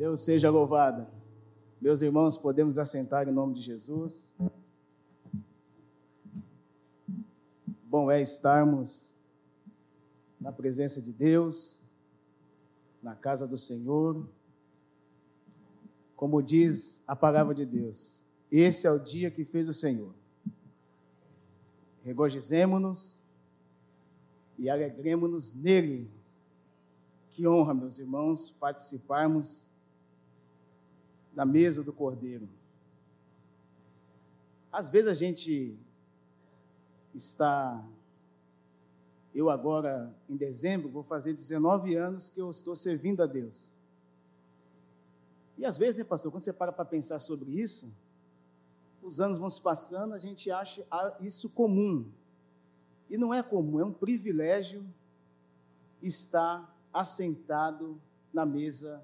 Deus seja louvado. Meus irmãos, podemos assentar em nome de Jesus. Bom é estarmos na presença de Deus, na casa do Senhor. Como diz a palavra de Deus, esse é o dia que fez o Senhor. Regozijemo-nos e alegremos-nos nele. Que honra, meus irmãos, participarmos da mesa do Cordeiro. Às vezes a gente está. Eu agora, em dezembro, vou fazer 19 anos que eu estou servindo a Deus. E às vezes, né, pastor, quando você para para pensar sobre isso, os anos vão se passando, a gente acha isso comum. E não é comum, é um privilégio estar assentado na mesa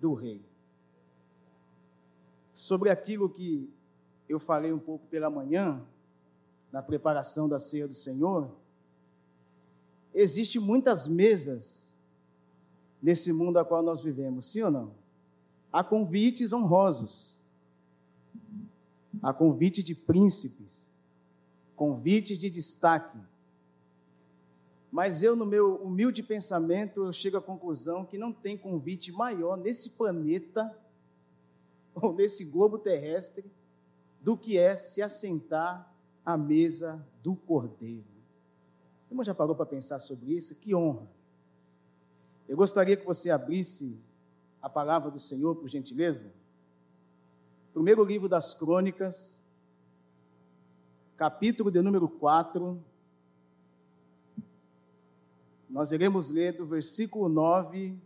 do rei sobre aquilo que eu falei um pouco pela manhã, na preparação da ceia do Senhor, existe muitas mesas nesse mundo a qual nós vivemos, sim ou não? Há convites honrosos, há convite de príncipes, convites de destaque. Mas eu, no meu humilde pensamento, eu chego à conclusão que não tem convite maior nesse planeta ou nesse globo terrestre do que é se assentar à mesa do Cordeiro. O irmão já parou para pensar sobre isso? Que honra! Eu gostaria que você abrisse a palavra do Senhor, por gentileza. Primeiro livro das Crônicas, capítulo de número 4. Nós iremos ler do versículo 9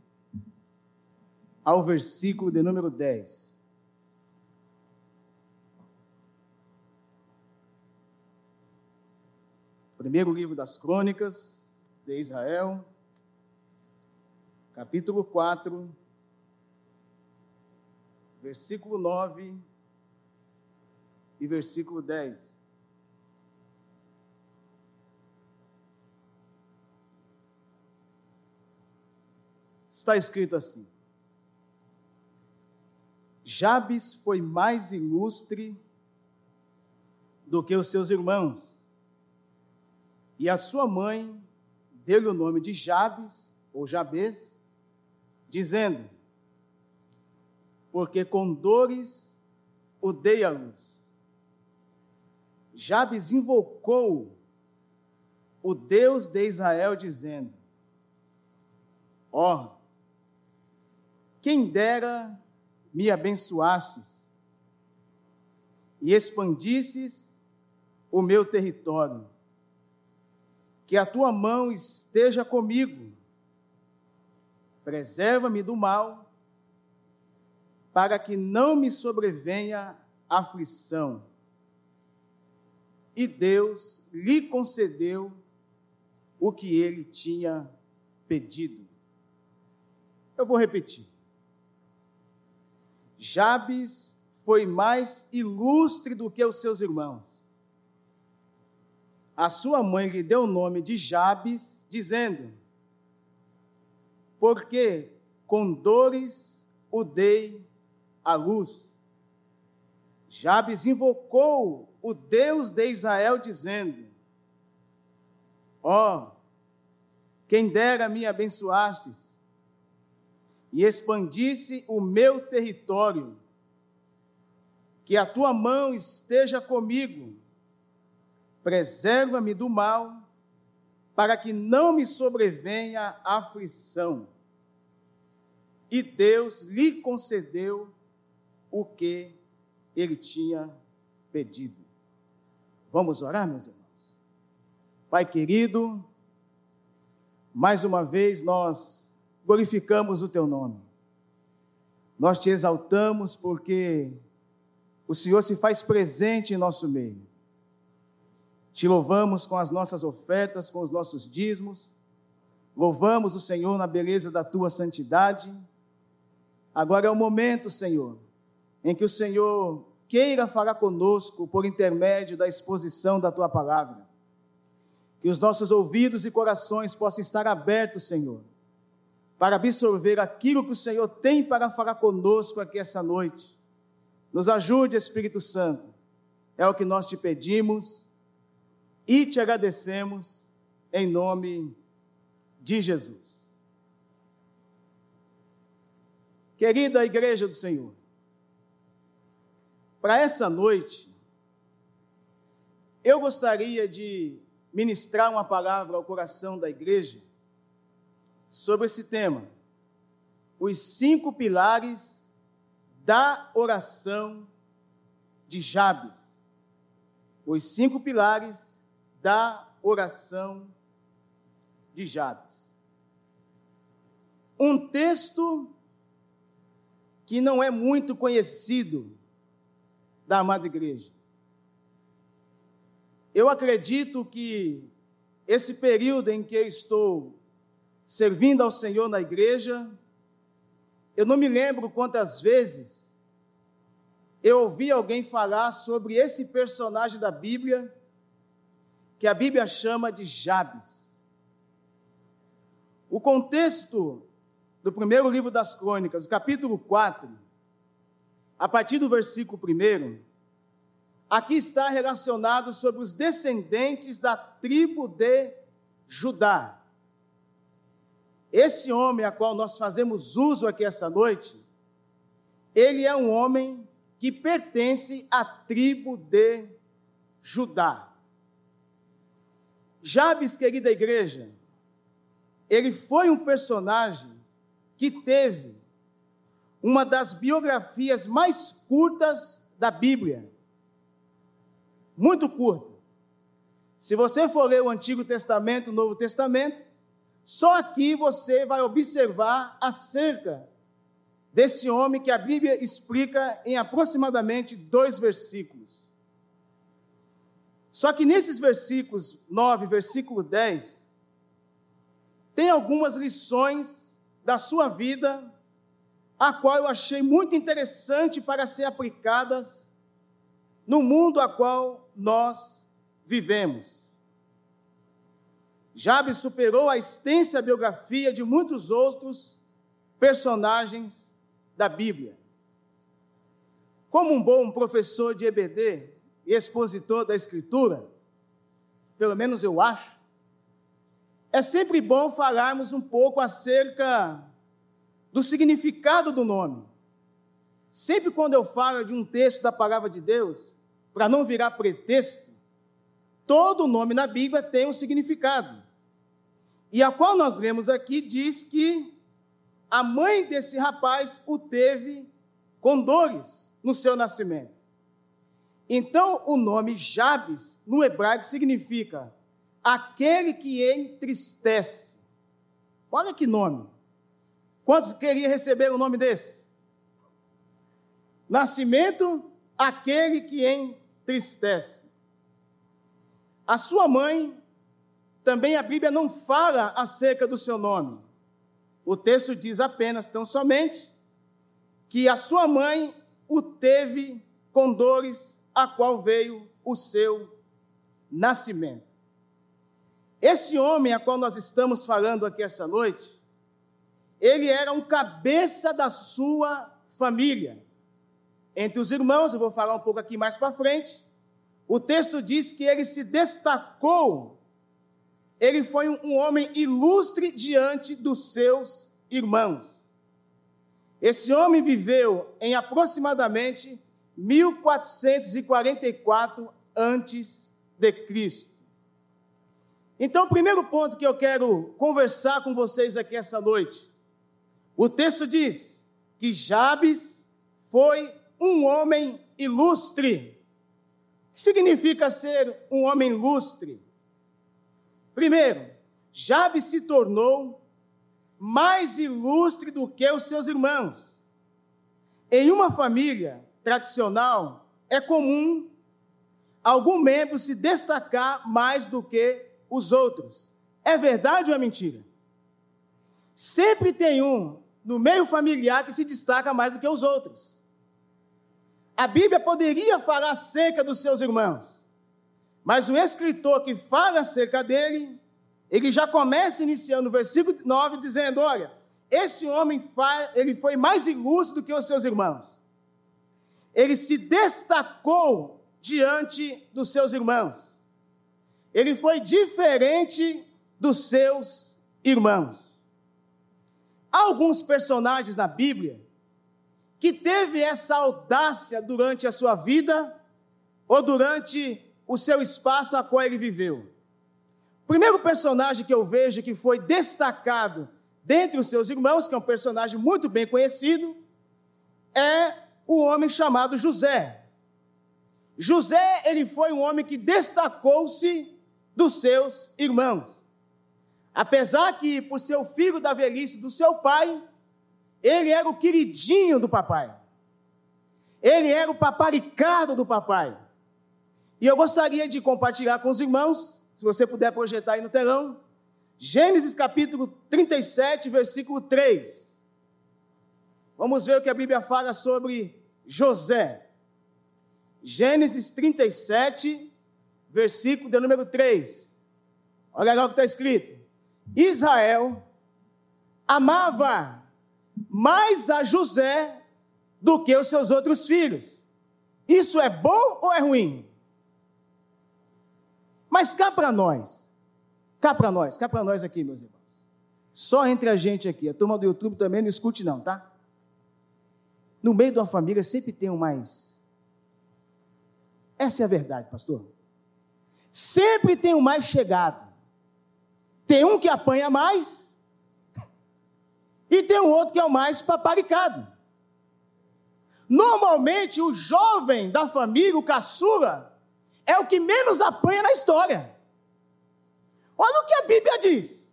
ao versículo de número 10. Primeiro livro das Crônicas de Israel, capítulo 4, versículo 9 e versículo 10. Está escrito assim: Jabes foi mais ilustre do que os seus irmãos e a sua mãe deu-lhe o nome de Jabes, ou Jabes, dizendo: Porque com dores o dei à luz. Jabes invocou o Deus de Israel, dizendo: Ó, oh, quem dera me abençoastes e expandisses o meu território que a tua mão esteja comigo, preserva-me do mal, para que não me sobrevenha aflição. E Deus lhe concedeu o que ele tinha pedido. Eu vou repetir. Jabes foi mais ilustre do que os seus irmãos a sua mãe lhe deu o nome de Jabes, dizendo: Porque com dores o dei à luz. Jabes invocou o Deus de Israel, dizendo: Ó, oh, quem dera me abençoastes e expandisse o meu território, que a tua mão esteja comigo preserva-me do mal, para que não me sobrevenha aflição. E Deus lhe concedeu o que ele tinha pedido. Vamos orar, meus irmãos? Pai querido, mais uma vez nós glorificamos o teu nome. Nós te exaltamos porque o Senhor se faz presente em nosso meio. Te louvamos com as nossas ofertas, com os nossos dízimos. Louvamos o Senhor na beleza da tua santidade. Agora é o momento, Senhor, em que o Senhor queira falar conosco por intermédio da exposição da tua palavra. Que os nossos ouvidos e corações possam estar abertos, Senhor, para absorver aquilo que o Senhor tem para falar conosco aqui essa noite. Nos ajude, Espírito Santo. É o que nós te pedimos e te agradecemos em nome de Jesus. Querida Igreja do Senhor, para essa noite, eu gostaria de ministrar uma palavra ao coração da igreja sobre esse tema. Os cinco pilares da oração de Jabes. Os cinco pilares da oração de Jabes. Um texto que não é muito conhecido da amada igreja. Eu acredito que esse período em que estou servindo ao Senhor na igreja, eu não me lembro quantas vezes eu ouvi alguém falar sobre esse personagem da Bíblia, que a Bíblia chama de Jabes. O contexto do primeiro livro das Crônicas, capítulo 4, a partir do versículo 1, aqui está relacionado sobre os descendentes da tribo de Judá. Esse homem a qual nós fazemos uso aqui essa noite, ele é um homem que pertence à tribo de Judá. Jabes, querida igreja, ele foi um personagem que teve uma das biografias mais curtas da Bíblia. Muito curta. Se você for ler o Antigo Testamento, o Novo Testamento, só aqui você vai observar acerca desse homem que a Bíblia explica em aproximadamente dois versículos. Só que nesses versículos 9, versículo 10, tem algumas lições da sua vida, a qual eu achei muito interessante para ser aplicadas no mundo a qual nós vivemos. Jabes superou a extensa biografia de muitos outros personagens da Bíblia. Como um bom professor de EBD expositor da Escritura, pelo menos eu acho, é sempre bom falarmos um pouco acerca do significado do nome. Sempre quando eu falo de um texto da palavra de Deus, para não virar pretexto, todo nome na Bíblia tem um significado. E a qual nós lemos aqui diz que a mãe desse rapaz o teve com dores no seu nascimento. Então, o nome Jabes, no hebraico, significa aquele que entristece. Olha que nome. Quantos queriam receber o um nome desse? Nascimento, aquele que entristece. A sua mãe também a Bíblia não fala acerca do seu nome. O texto diz apenas, tão somente, que a sua mãe o teve com dores, a qual veio o seu nascimento. Esse homem a qual nós estamos falando aqui essa noite, ele era um cabeça da sua família. Entre os irmãos, eu vou falar um pouco aqui mais para frente, o texto diz que ele se destacou ele foi um homem ilustre diante dos seus irmãos. Esse homem viveu em aproximadamente 1444 antes de Cristo. Então, o primeiro ponto que eu quero conversar com vocês aqui essa noite, o texto diz que Jabes foi um homem ilustre. O que significa ser um homem ilustre? Primeiro, Jabes se tornou mais ilustre do que os seus irmãos. Em uma família tradicional, é comum algum membro se destacar mais do que os outros. É verdade ou é mentira? Sempre tem um no meio familiar que se destaca mais do que os outros. A Bíblia poderia falar acerca dos seus irmãos, mas o escritor que fala acerca dele, ele já começa iniciando o versículo 9 dizendo: Olha, esse homem ele foi mais ilustre do que os seus irmãos. Ele se destacou diante dos seus irmãos. Ele foi diferente dos seus irmãos. Há alguns personagens na Bíblia que teve essa audácia durante a sua vida ou durante o seu espaço a qual ele viveu. O primeiro personagem que eu vejo que foi destacado dentre os seus irmãos, que é um personagem muito bem conhecido, é o homem chamado José. José, ele foi um homem que destacou-se dos seus irmãos. Apesar que, por ser o filho da velhice do seu pai, ele era o queridinho do papai. Ele era o paparicado do papai. E eu gostaria de compartilhar com os irmãos, se você puder projetar aí no telão, Gênesis capítulo 37, versículo 3. Vamos ver o que a Bíblia fala sobre José. Gênesis 37, versículo de número 3. Olha lá o que está escrito. Israel amava mais a José do que os seus outros filhos. Isso é bom ou é ruim? Mas cá para nós, Cá para nós, cá para nós aqui, meus irmãos. Só entre a gente aqui. A turma do YouTube também não escute, não, tá? No meio de uma família sempre tem um mais. Essa é a verdade, pastor. Sempre tem um mais chegado. Tem um que apanha mais e tem um outro que é o mais paparicado. Normalmente, o jovem da família, o caçula, é o que menos apanha na história. Olha o que a Bíblia diz.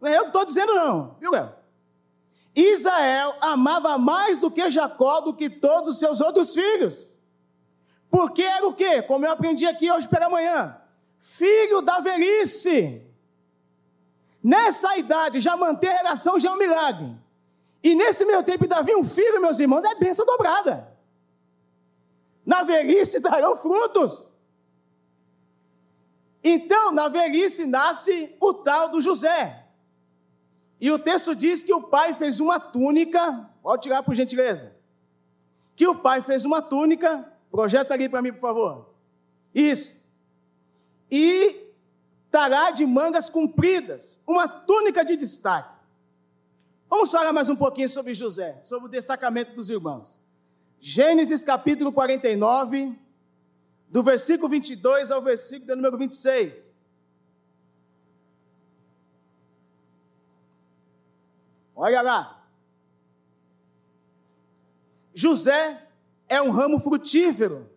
Não é eu que estou dizendo, não. Viu, El? Israel amava mais do que Jacó, do que todos os seus outros filhos. Porque era o quê? Como eu aprendi aqui hoje pela manhã. Filho da velhice. Nessa idade, já manter relação já é um milagre. E nesse meio tempo, Davi, um filho, meus irmãos, é bênção dobrada. Na velhice darão frutos. Então, na velhice, nasce o tal do José. E o texto diz que o pai fez uma túnica, pode tirar por gentileza. Que o pai fez uma túnica, projeta ali para mim, por favor. Isso. E tará de mangas compridas, uma túnica de destaque. Vamos falar mais um pouquinho sobre José, sobre o destacamento dos irmãos. Gênesis capítulo 49, do versículo 22 ao versículo número 26. Olha lá. José é um ramo frutífero.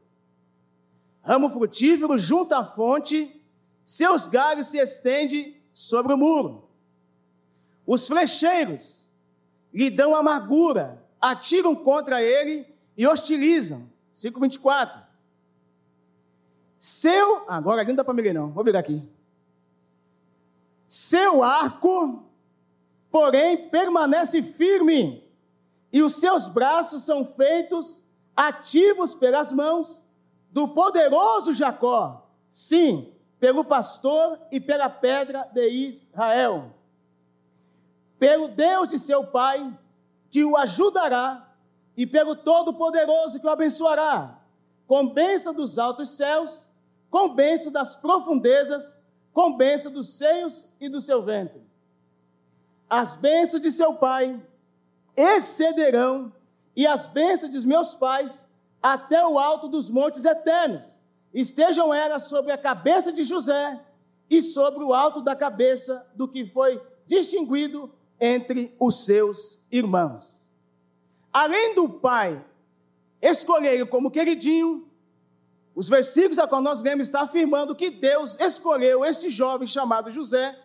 Ramo frutífero junto à fonte, seus galhos se estendem sobre o muro. Os flecheiros lhe dão amargura, atiram contra ele e hostilizam. 524. Seu, agora aqui não dá para me ler não, vou virar aqui. Seu arco, porém, permanece firme, e os seus braços são feitos ativos pelas mãos do poderoso Jacó, sim, pelo pastor e pela pedra de Israel. Pelo Deus de seu pai, que o ajudará, e pelo Todo-Poderoso que o abençoará, com bênção dos altos céus com bênção das profundezas, com bênção dos seios e do seu ventre. As bênçãos de seu pai excederão, e as bênçãos dos meus pais até o alto dos montes eternos. Estejam elas sobre a cabeça de José e sobre o alto da cabeça do que foi distinguido entre os seus irmãos. Além do pai escolher como queridinho, os versículos a qual nós lemos está afirmando que Deus escolheu este jovem chamado José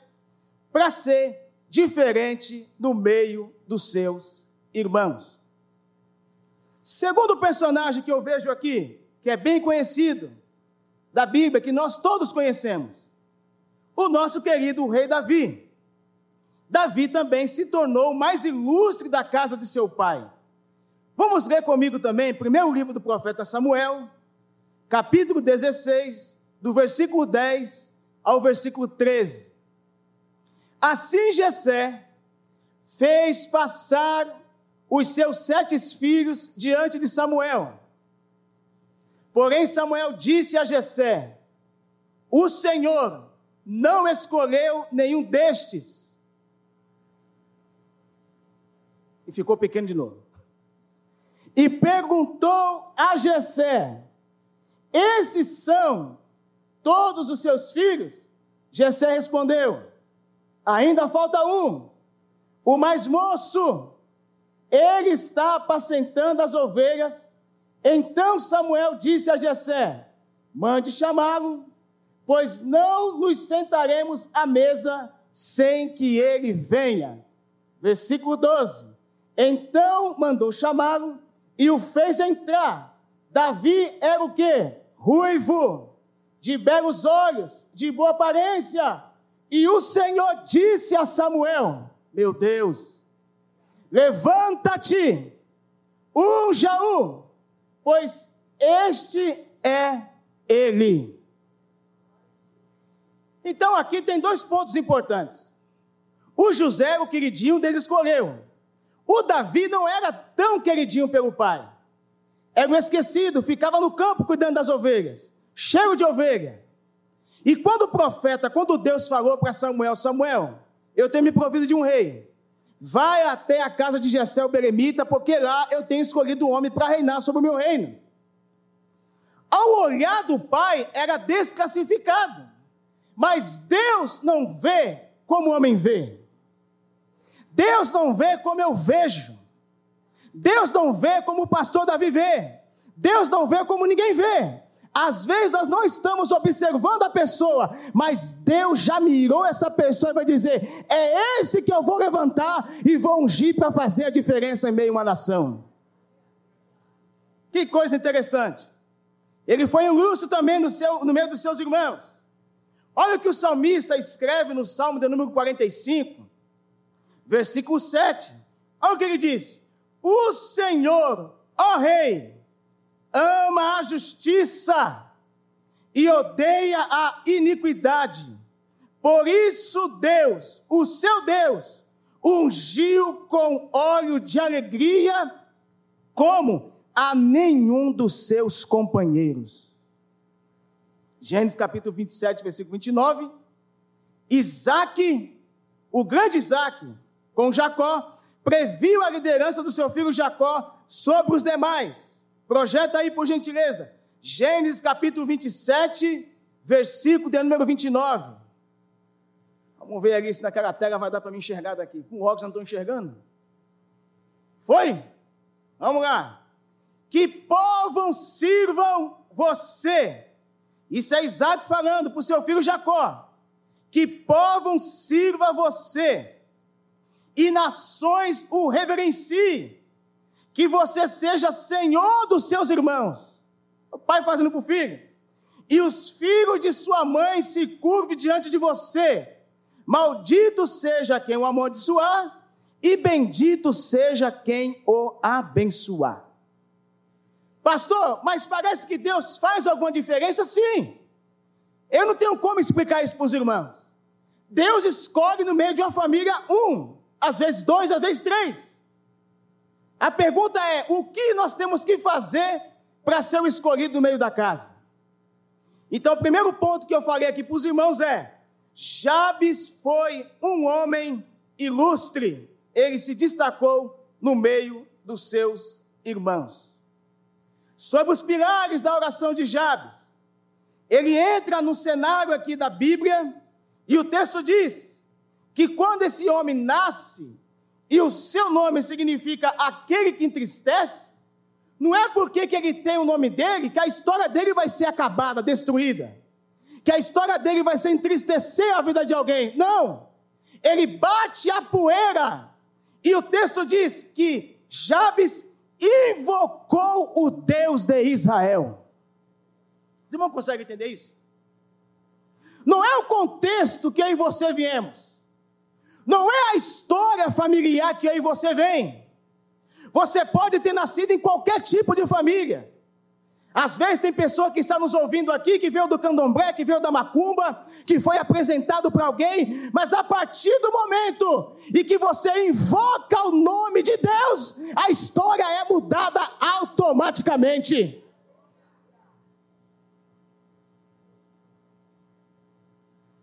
para ser diferente no meio dos seus irmãos. Segundo personagem que eu vejo aqui, que é bem conhecido da Bíblia, que nós todos conhecemos, o nosso querido rei Davi. Davi também se tornou o mais ilustre da casa de seu pai. Vamos ler comigo também, primeiro livro do profeta Samuel, capítulo 16, do versículo 10 ao versículo 13. Assim Jessé fez passar os seus sete filhos diante de Samuel. Porém, Samuel disse a Jessé: O Senhor não escolheu nenhum destes. E ficou pequeno de novo. E perguntou a Jessé: Esses são todos os seus filhos? Jessé respondeu: Ainda falta um, o mais moço. Ele está apacentando as ovelhas. Então Samuel disse a Jessé: Mande chamá-lo, pois não nos sentaremos à mesa sem que ele venha. Versículo 12. Então mandou chamá-lo e o fez entrar. Davi era o quê? Ruivo, de belos olhos, de boa aparência. E o Senhor disse a Samuel: Meu Deus, Levanta-te, unja-o, pois este é ele. Então aqui tem dois pontos importantes. O José, o queridinho, Deus escolheu. O Davi não era tão queridinho pelo pai. Era um esquecido, ficava no campo cuidando das ovelhas, cheio de ovelha. E quando o profeta, quando Deus falou para Samuel, Samuel, eu tenho me provido de um rei. Vai até a casa de Jessé o Beremita, porque lá eu tenho escolhido um homem para reinar sobre o meu reino. Ao olhar do pai, era desclassificado. Mas Deus não vê como o homem vê. Deus não vê como eu vejo. Deus não vê como o pastor Davi vê. Deus não vê como ninguém vê. Às vezes nós não estamos observando a pessoa, mas Deus já mirou essa pessoa e vai dizer: é esse que eu vou levantar e vou ungir para fazer a diferença em meio a uma nação. Que coisa interessante. Ele foi ilustre também no, seu, no meio dos seus irmãos. Olha o que o salmista escreve no Salmo de número 45, versículo 7. Olha o que ele diz: O Senhor, ó Rei, ama a justiça e odeia a iniquidade. Por isso, Deus, o seu Deus, ungiu com óleo de alegria, como a nenhum dos seus companheiros. Gênesis capítulo 27, versículo 29. Isaac, o grande Isaac, com Jacó, previu a liderança do seu filho Jacó sobre os demais Projeta aí, por gentileza. Gênesis capítulo 27, versículo de número 29. Vamos ver ali se naquela tela vai dar para me enxergar daqui. Com óculos não estou enxergando. Foi? Vamos lá. Que povam sirvam você. Isso é Isaac falando para o seu filho Jacó. Que povam sirva você. E nações o reverenciem que você seja senhor dos seus irmãos. O pai fazendo para o filho. E os filhos de sua mãe se curvem diante de você. Maldito seja quem o amaldiçoar, e bendito seja quem o abençoar. Pastor, mas parece que Deus faz alguma diferença? Sim. Eu não tenho como explicar isso para os irmãos. Deus escolhe no meio de uma família um, às vezes dois, às vezes três. A pergunta é: o que nós temos que fazer para ser o escolhido no meio da casa? Então, o primeiro ponto que eu falei aqui para os irmãos é: Jabes foi um homem ilustre, ele se destacou no meio dos seus irmãos. Sobre os pilares da oração de Jabes, ele entra no cenário aqui da Bíblia e o texto diz que quando esse homem nasce, e o seu nome significa aquele que entristece, não é porque que ele tem o nome dele que a história dele vai ser acabada, destruída. Que a história dele vai ser entristecer a vida de alguém. Não! Ele bate a poeira. E o texto diz que Jabes invocou o Deus de Israel. Os irmãos conseguem entender isso? Não é o contexto que eu e você viemos. Não é a história familiar que aí você vem. Você pode ter nascido em qualquer tipo de família. Às vezes tem pessoa que está nos ouvindo aqui, que veio do candomblé, que veio da macumba, que foi apresentado para alguém, mas a partir do momento em que você invoca o nome de Deus, a história é mudada automaticamente.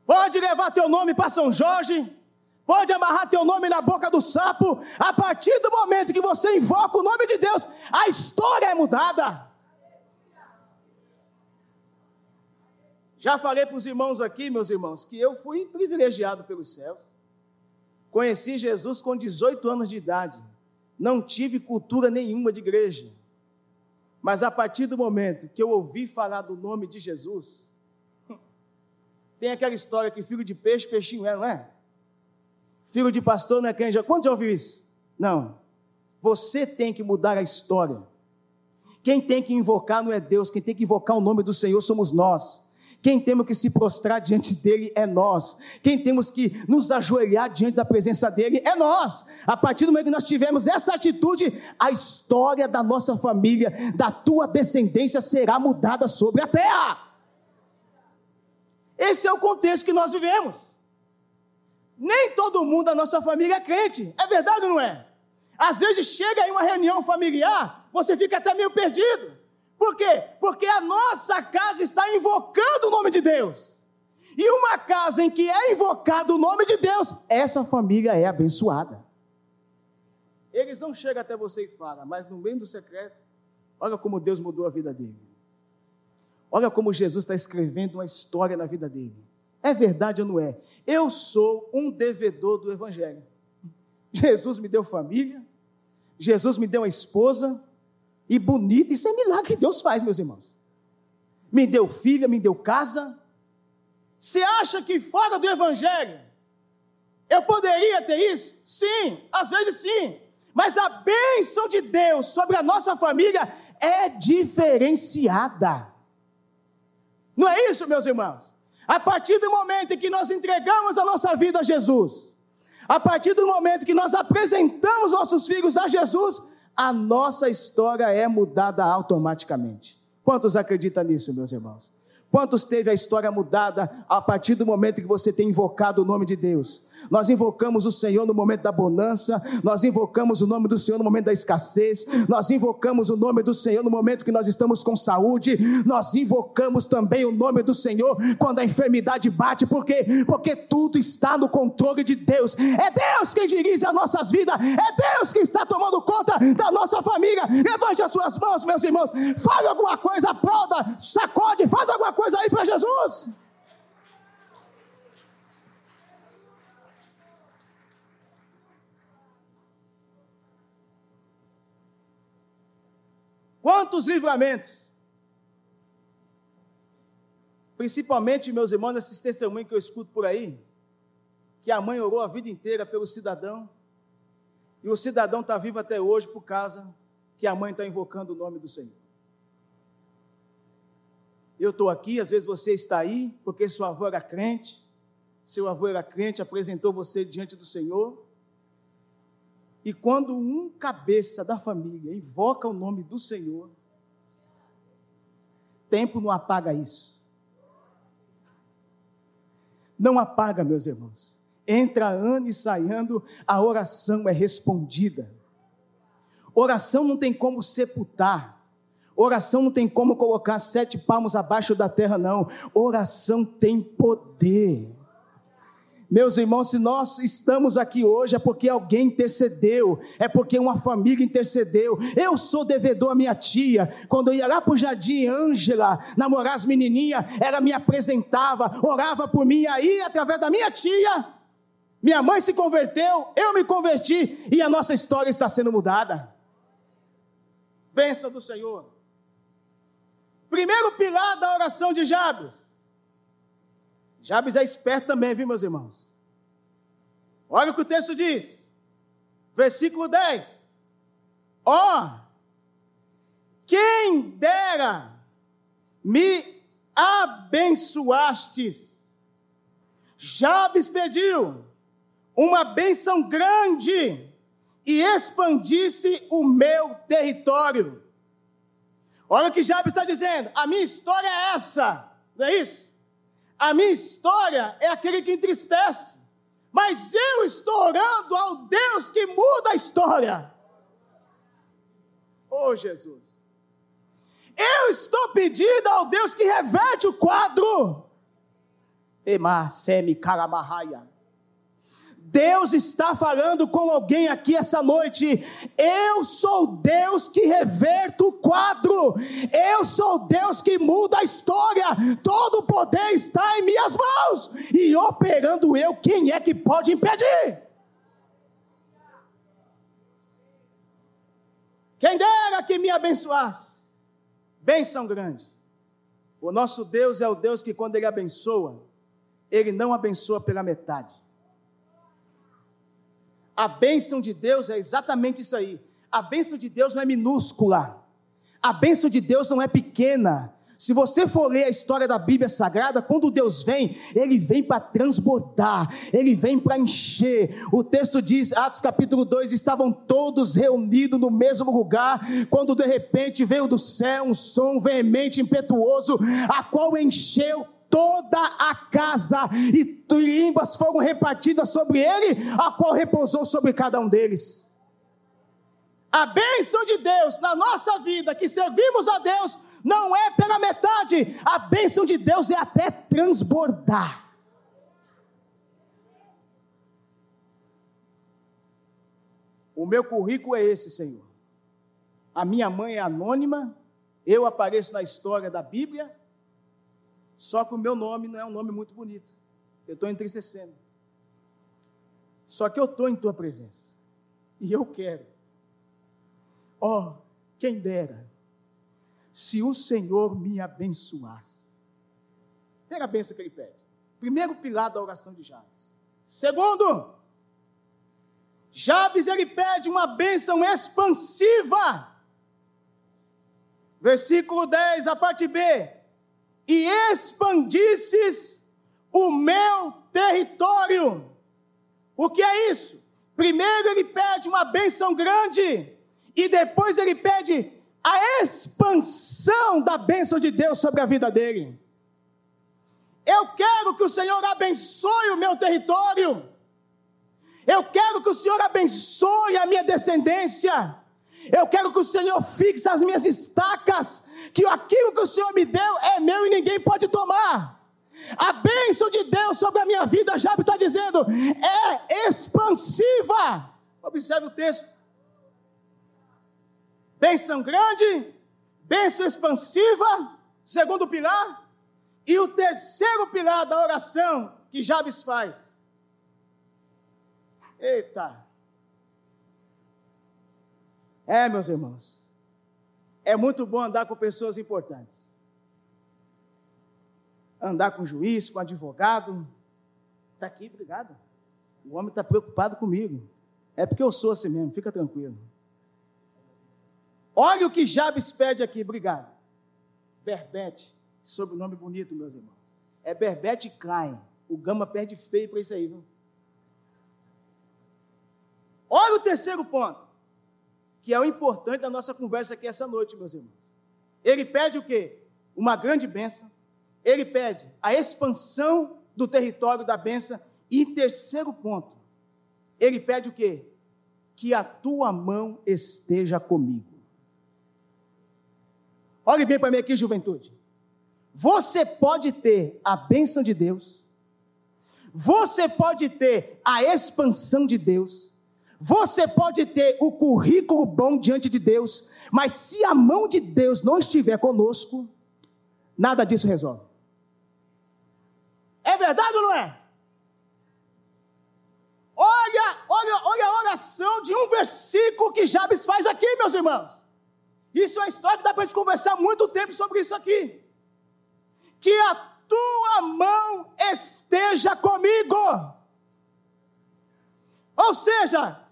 Pode levar teu nome para São Jorge, pode amarrar teu nome na boca do sapo, a partir do momento que você invoca o nome de Deus, a história é mudada. Já falei para os irmãos aqui, meus irmãos, que eu fui privilegiado pelos céus. Conheci Jesus com 18 anos de idade. Não tive cultura nenhuma de igreja. Mas a partir do momento que eu ouvi falar do nome de Jesus, tem aquela história que filho de peixe, peixinho é, não é? Filho de pastor não é já. Quantos já ouviu isso? Não. Você tem que mudar a história. Quem tem que invocar não é Deus, quem tem que invocar o nome do Senhor somos nós. Quem temos que se prostrar diante dele é nós. Quem temos que nos ajoelhar diante da presença dele é nós. A partir do momento que nós tivermos essa atitude, a história da nossa família, da tua descendência será mudada sobre a terra. Esse é o contexto que nós vivemos. Nem todo mundo da nossa família é crente. É verdade ou não é? Às vezes chega em uma reunião familiar, você fica até meio perdido. Por quê? Porque a nossa casa está invocando o nome de Deus. E uma casa em que é invocado o nome de Deus, essa família é abençoada. Eles não chegam até você e falam, mas no meio do secreto, olha como Deus mudou a vida dele. Olha como Jesus está escrevendo uma história na vida dele. É verdade ou não é? Eu sou um devedor do Evangelho. Jesus me deu família, Jesus me deu uma esposa, e bonita, isso é milagre que Deus faz, meus irmãos. Me deu filha, me deu casa. Você acha que fora do Evangelho eu poderia ter isso? Sim, às vezes sim. Mas a bênção de Deus sobre a nossa família é diferenciada. Não é isso, meus irmãos? A partir do momento em que nós entregamos a nossa vida a Jesus, a partir do momento que nós apresentamos nossos filhos a Jesus, a nossa história é mudada automaticamente. Quantos acreditam nisso, meus irmãos? Quantos teve a história mudada a partir do momento que você tem invocado o nome de Deus? Nós invocamos o Senhor no momento da bonança, nós invocamos o nome do Senhor no momento da escassez, nós invocamos o nome do Senhor no momento que nós estamos com saúde, nós invocamos também o nome do Senhor quando a enfermidade bate, por quê? Porque tudo está no controle de Deus. É Deus quem dirige as nossas vidas, é Deus quem está tomando conta da nossa família. Levante as suas mãos, meus irmãos, fale alguma coisa, aplauda, sacode, faz alguma coisa aí para Jesus. Quantos livramentos? Principalmente, meus irmãos, esses testemunhos que eu escuto por aí, que a mãe orou a vida inteira pelo cidadão, e o cidadão está vivo até hoje por causa que a mãe está invocando o nome do Senhor. Eu estou aqui, às vezes você está aí, porque sua avó era crente, seu avô era crente, apresentou você diante do Senhor, e quando um cabeça da família invoca o nome do Senhor, tempo não apaga isso. Não apaga, meus irmãos. Entra ano e saindo, a oração é respondida. Oração não tem como sepultar. Oração não tem como colocar sete palmos abaixo da terra, não. Oração tem poder. Meus irmãos, se nós estamos aqui hoje é porque alguém intercedeu, é porque uma família intercedeu. Eu sou devedor à minha tia. Quando eu ia lá para o jardim Ângela, namorar as menininhas, ela me apresentava, orava por mim, aí através da minha tia, minha mãe se converteu, eu me converti e a nossa história está sendo mudada. Bênção do Senhor. Primeiro pilar da oração de Jabes Jabes é esperto também, viu, meus irmãos? Olha o que o texto diz. Versículo 10. Ó, oh, quem dera me abençoastes. Jabes pediu uma benção grande e expandisse o meu território. Olha o que Jabes está dizendo. A minha história é essa. Não é isso? A minha história é aquele que entristece. Mas eu estou orando ao Deus que muda a história. Oh, Jesus. Eu estou pedindo ao Deus que reverte o quadro. Ema semi karamahaya. Deus está falando com alguém aqui essa noite. Eu sou Deus que reverto o quadro. Eu sou Deus que muda a história. Todo o poder está em minhas mãos. E operando eu, quem é que pode impedir? Quem dera que me abençoasse. Bênção grande. O nosso Deus é o Deus que, quando Ele abençoa, Ele não abençoa pela metade. A bênção de Deus é exatamente isso aí. A bênção de Deus não é minúscula. A bênção de Deus não é pequena. Se você for ler a história da Bíblia Sagrada, quando Deus vem, ele vem para transbordar, ele vem para encher. O texto diz, Atos capítulo 2: estavam todos reunidos no mesmo lugar, quando de repente veio do céu um som veemente, impetuoso, a qual encheu toda a casa, e línguas foram repartidas sobre ele, a qual repousou sobre cada um deles. A bênção de Deus na nossa vida, que servimos a Deus, não é pela metade, a bênção de Deus é até transbordar. O meu currículo é esse, Senhor. A minha mãe é anônima, eu apareço na história da Bíblia, só que o meu nome não é um nome muito bonito. Eu estou entristecendo. Só que eu estou em tua presença. E eu quero. Oh, quem dera, se o Senhor me abençoasse. Pega a benção que ele pede. Primeiro pilar da oração de Jabes. Segundo, Jabes ele pede uma bênção expansiva. Versículo 10, a parte B e expandisses o meu território. O que é isso? Primeiro ele pede uma benção grande e depois ele pede a expansão da bênção de Deus sobre a vida dele. Eu quero que o Senhor abençoe o meu território. Eu quero que o Senhor abençoe a minha descendência. Eu quero que o Senhor fixe as minhas estacas, que aquilo que o Senhor me deu é meu e ninguém pode tomar. A bênção de Deus sobre a minha vida, Jabe está dizendo, é expansiva. Observe o texto. Bênção grande, bênção expansiva, segundo pilar, e o terceiro pilar da oração que Jabes faz. Eita! É, meus irmãos, é muito bom andar com pessoas importantes. Andar com juiz, com advogado. Está aqui, obrigado. O homem está preocupado comigo. É porque eu sou assim mesmo, fica tranquilo. Olha o que Jabes pede aqui, obrigado. Berbete, sobrenome bonito, meus irmãos. É Berbete Klein. O Gama perde feio para isso aí, viu? Olha o terceiro ponto que é o importante da nossa conversa aqui essa noite, meus irmãos. Ele pede o quê? Uma grande bênção. Ele pede a expansão do território da bênção. E terceiro ponto, ele pede o quê? Que a tua mão esteja comigo. Olhe bem para mim aqui, juventude. Você pode ter a bênção de Deus, você pode ter a expansão de Deus, você pode ter o currículo bom diante de Deus, mas se a mão de Deus não estiver conosco, nada disso resolve. É verdade ou não é? Olha, olha, olha a oração de um versículo que Jabes faz aqui, meus irmãos. Isso é uma história que dá para a gente conversar muito tempo sobre isso aqui. Que a tua mão esteja comigo. Ou seja,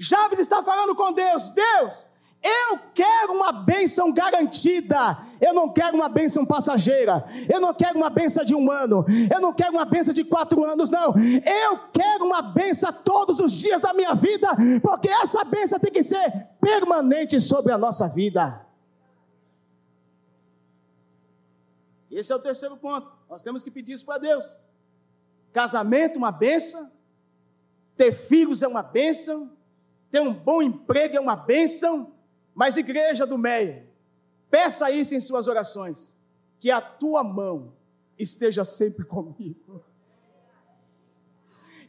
Jabes está falando com Deus: Deus, eu quero uma bênção garantida. Eu não quero uma bênção passageira. Eu não quero uma bênção de um ano. Eu não quero uma bênção de quatro anos, não. Eu quero uma bênção todos os dias da minha vida, porque essa bênção tem que ser permanente sobre a nossa vida. Esse é o terceiro ponto. Nós temos que pedir isso para Deus. Casamento, uma benção. Ter filhos é uma benção. Ter um bom emprego é uma benção. Mas, igreja do Meia, peça isso em suas orações. Que a tua mão esteja sempre comigo.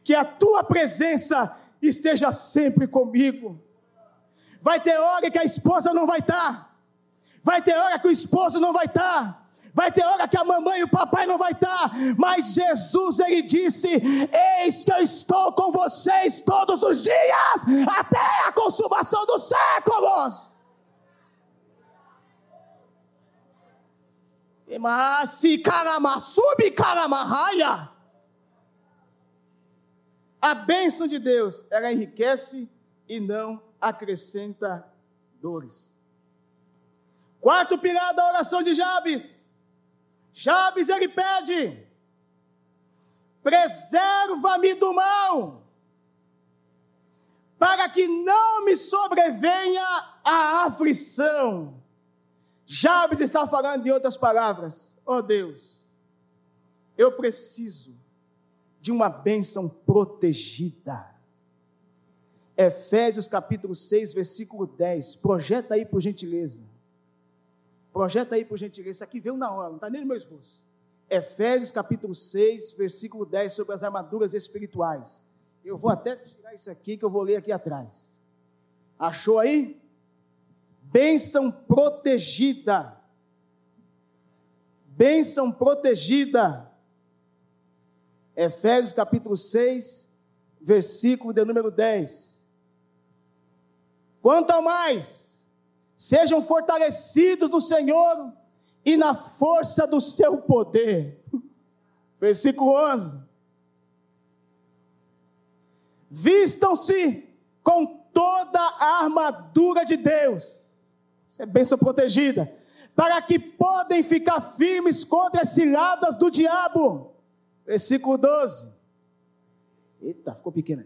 Que a tua presença esteja sempre comigo. Vai ter hora que a esposa não vai estar. Vai ter hora que o esposo não vai estar. Vai ter hora que a mamãe e o papai não vai estar, mas Jesus ele disse: Eis que eu estou com vocês todos os dias, até a consumação dos séculos. Mas subi caramarraia. A bênção de Deus, ela enriquece e não acrescenta dores. Quarto pilar da oração de Jabes. Jabes ele pede: preserva-me do mal, para que não me sobrevenha a aflição. Jabes está falando em outras palavras: oh Deus, eu preciso de uma bênção protegida. Efésios capítulo 6, versículo 10. Projeta aí por gentileza. Projeta aí por gentileza. Isso aqui veio na hora, não está nem no meu esboço. Efésios capítulo 6, versículo 10, sobre as armaduras espirituais. Eu vou até tirar isso aqui que eu vou ler aqui atrás. Achou aí? Bênção protegida. Bênção protegida. Efésios capítulo 6, versículo de número 10. Quanto ao mais, sejam fortalecidos no Senhor e na força do seu poder. Versículo 11. Vistam-se com toda a armadura de Deus isso é bênção protegida. Para que podem ficar firmes contra as ciladas do diabo. Versículo 12. Eita, ficou pequeno.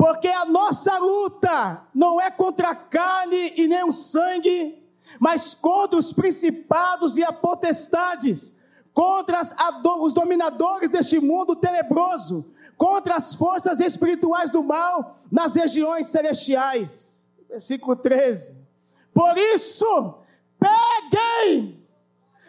Porque a nossa luta não é contra a carne e nem o sangue, mas contra os principados e as potestades, contra os dominadores deste mundo tenebroso, contra as forças espirituais do mal nas regiões celestiais. Versículo 13. Por isso, peguem.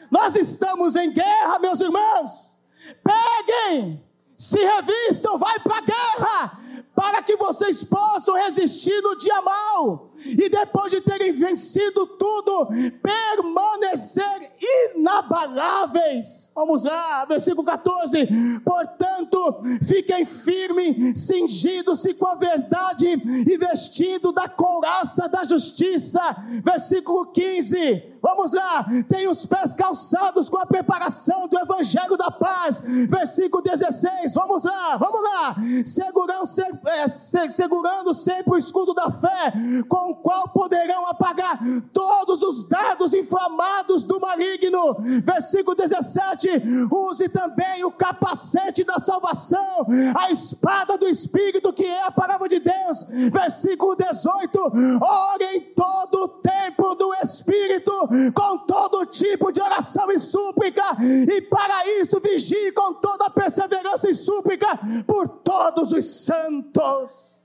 Nós estamos em guerra, meus irmãos. Peguem, se revistam, vai para a guerra, para que vocês possam resistir no dia mal e depois de terem vencido tudo, permanecer inabaláveis. Vamos lá, versículo 14. Portanto, fiquem firmes, cingindo-se com a verdade e vestindo da couraça da justiça. Versículo 15. Vamos lá, tem os pés calçados com a preparação do evangelho da paz. Versículo 16. Vamos lá, vamos lá. Segurando, é, segurando sempre o escudo da fé, com o qual poderão apagar todos os dados inflamados do maligno. Versículo 17: use também o capacete da salvação, a espada do Espírito, que é a palavra de Deus. Versículo 18: ore em todo o tempo do Espírito, com todo tipo de oração e súplica, e para isso vigie com toda perseverança e súplica por todos os santos.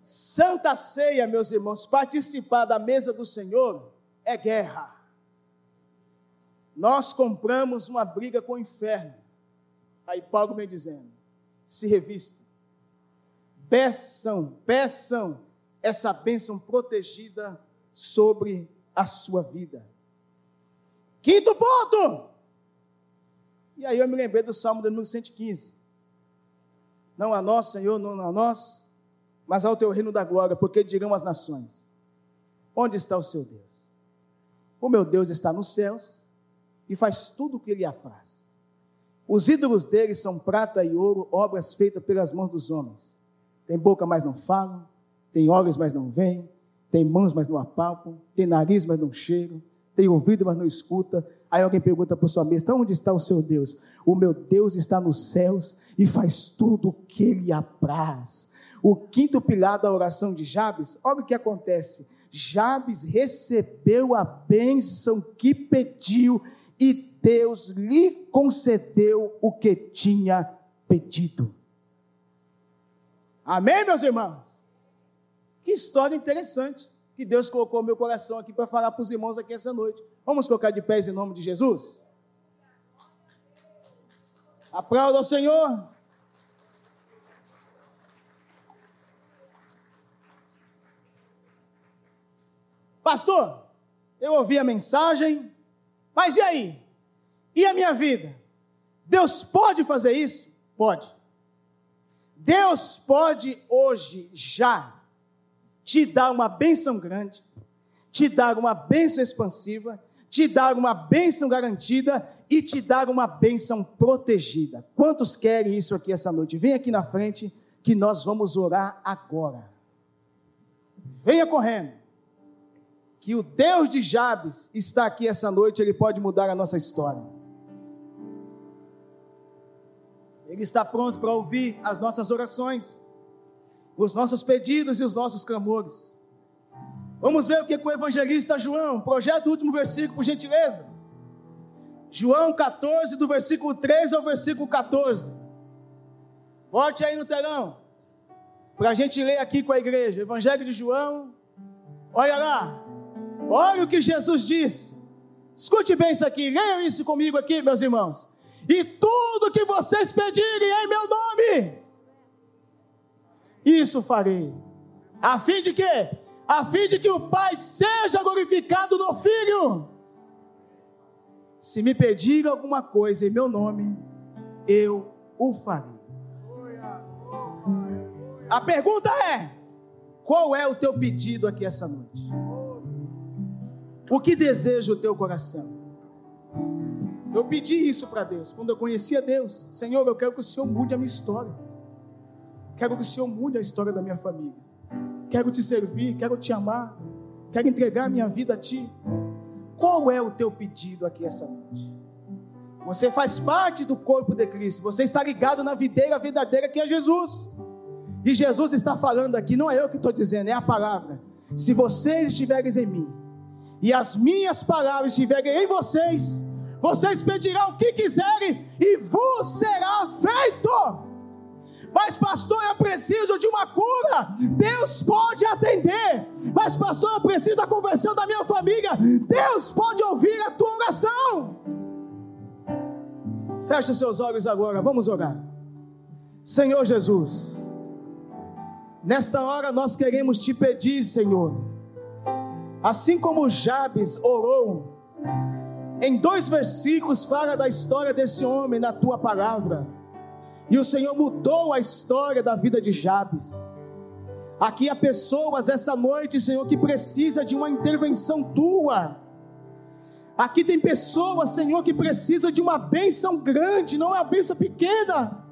Santa Ceia, meus irmãos, participar da mesa do Senhor é guerra. Nós compramos uma briga com o inferno. Aí Paulo vem dizendo: se revista, peçam, peçam essa bênção protegida sobre a sua vida. Quinto ponto. E aí eu me lembrei do Salmo de número 115. Não a nós, Senhor, não a nós, mas ao teu reino da glória, porque dirão as nações: Onde está o seu Deus? O meu Deus está nos céus e faz tudo o que lhe apraz. Os ídolos dele são prata e ouro, obras feitas pelas mãos dos homens. Tem boca, mas não falam, tem olhos, mas não veem, tem mãos, mas não apalpam, tem nariz, mas não cheiram, tem ouvido, mas não escuta. Aí alguém pergunta para o salmista: onde está o seu Deus? O meu Deus está nos céus e faz tudo o que lhe apraz. O quinto pilar da oração de Jabes, olha o que acontece. Jabes recebeu a bênção que pediu e Deus lhe concedeu o que tinha pedido. Amém, meus irmãos? Que história interessante que Deus colocou meu coração aqui para falar para os irmãos aqui essa noite. Vamos colocar de pés em nome de Jesus? Aplauda ao Senhor. Pastor, eu ouvi a mensagem, mas e aí? E a minha vida? Deus pode fazer isso? Pode. Deus pode hoje, já, te dar uma bênção grande, te dar uma bênção expansiva, te dar uma bênção garantida e te dar uma bênção protegida. Quantos querem isso aqui essa noite? Vem aqui na frente que nós vamos orar agora. Venha correndo que o Deus de Jabes está aqui essa noite, ele pode mudar a nossa história. Ele está pronto para ouvir as nossas orações, os nossos pedidos e os nossos clamores. Vamos ver o que o evangelista João, projeta o último versículo, por gentileza. João 14, do versículo 13 ao versículo 14. Volte aí no telão, para a gente ler aqui com a igreja. Evangelho de João, olha lá, Olha o que Jesus diz. Escute bem isso aqui, leiam isso comigo aqui, meus irmãos. E tudo que vocês pedirem em meu nome, isso farei. A fim de quê? A fim de que o Pai seja glorificado no Filho. Se me pedir alguma coisa em meu nome, eu o farei. A pergunta é: qual é o teu pedido aqui essa noite? O que deseja o teu coração? Eu pedi isso para Deus, quando eu conhecia Deus. Senhor, eu quero que o Senhor mude a minha história. Quero que o Senhor mude a história da minha família. Quero te servir, quero te amar. Quero entregar a minha vida a Ti. Qual é o teu pedido aqui essa noite? Você faz parte do corpo de Cristo. Você está ligado na videira verdadeira que é Jesus. E Jesus está falando aqui, não é eu que estou dizendo, é a palavra. Se vocês estiveres em mim e as minhas palavras estiverem em vocês, vocês pedirão o que quiserem e vos será feito. Mas, pastor, eu preciso de uma cura. Deus pode atender. Mas, pastor, eu preciso da conversão da minha família. Deus pode ouvir a tua oração. Feche seus olhos agora, vamos orar. Senhor Jesus, nesta hora nós queremos te pedir, Senhor Assim como Jabes orou, em dois versículos fala da história desse homem na tua palavra. E o Senhor mudou a história da vida de Jabes. Aqui há pessoas essa noite, Senhor, que precisa de uma intervenção tua. Aqui tem pessoas, Senhor, que precisam de uma bênção grande, não é uma bênção pequena,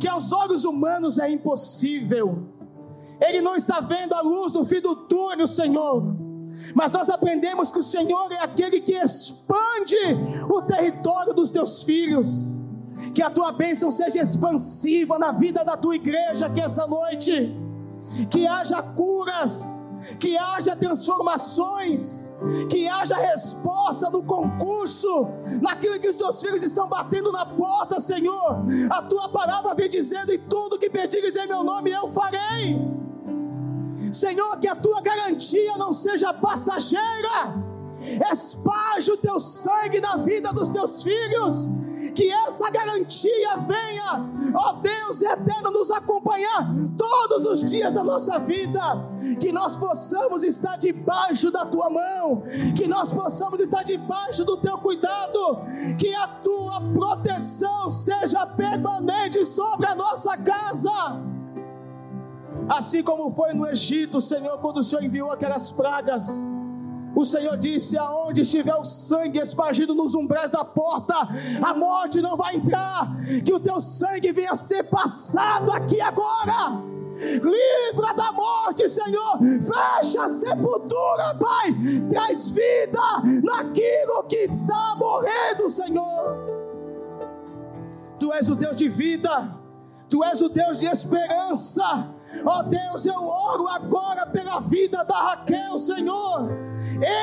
que aos olhos humanos é impossível. Ele não está vendo a luz no fim do túnel, Senhor. Mas nós aprendemos que o Senhor é aquele que expande o território dos teus filhos. Que a tua bênção seja expansiva na vida da tua igreja aqui essa noite. Que haja curas, que haja transformações, que haja resposta no concurso, naquilo que os teus filhos estão batendo na porta, Senhor. A tua palavra vem dizendo: em tudo que pedires em meu nome eu farei. Senhor, que a tua garantia não seja passageira. Esparge o teu sangue na vida dos teus filhos. Que essa garantia venha, ó Deus eterno, nos acompanhar todos os dias da nossa vida. Que nós possamos estar debaixo da tua mão. Que nós possamos estar debaixo do teu cuidado. Que a tua proteção seja permanente sobre a nossa casa Assim como foi no Egito, Senhor, quando o Senhor enviou aquelas pragas. O Senhor disse: aonde estiver o sangue espargido nos umbrais da porta, a morte não vai entrar. Que o teu sangue venha ser passado aqui agora. Livra da morte, Senhor. Fecha a sepultura, Pai. Traz vida naquilo que está morrendo, Senhor. Tu és o Deus de vida. Tu és o Deus de esperança. Ó oh Deus, eu oro agora pela vida da Raquel, Senhor.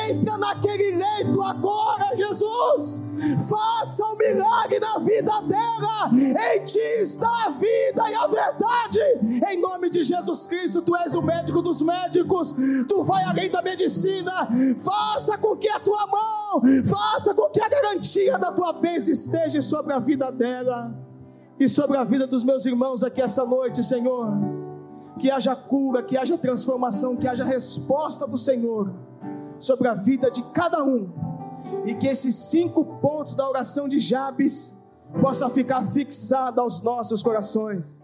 Entra naquele leito agora, Jesus. Faça um milagre na vida dela. Em ti está a vida e a verdade. Em nome de Jesus Cristo, tu és o médico dos médicos. Tu vai além da medicina. Faça com que a tua mão, faça com que a garantia da tua bênção esteja sobre a vida dela e sobre a vida dos meus irmãos aqui essa noite, Senhor. Que haja cura, que haja transformação, que haja resposta do Senhor sobre a vida de cada um. E que esses cinco pontos da oração de Jabes possa ficar fixado aos nossos corações.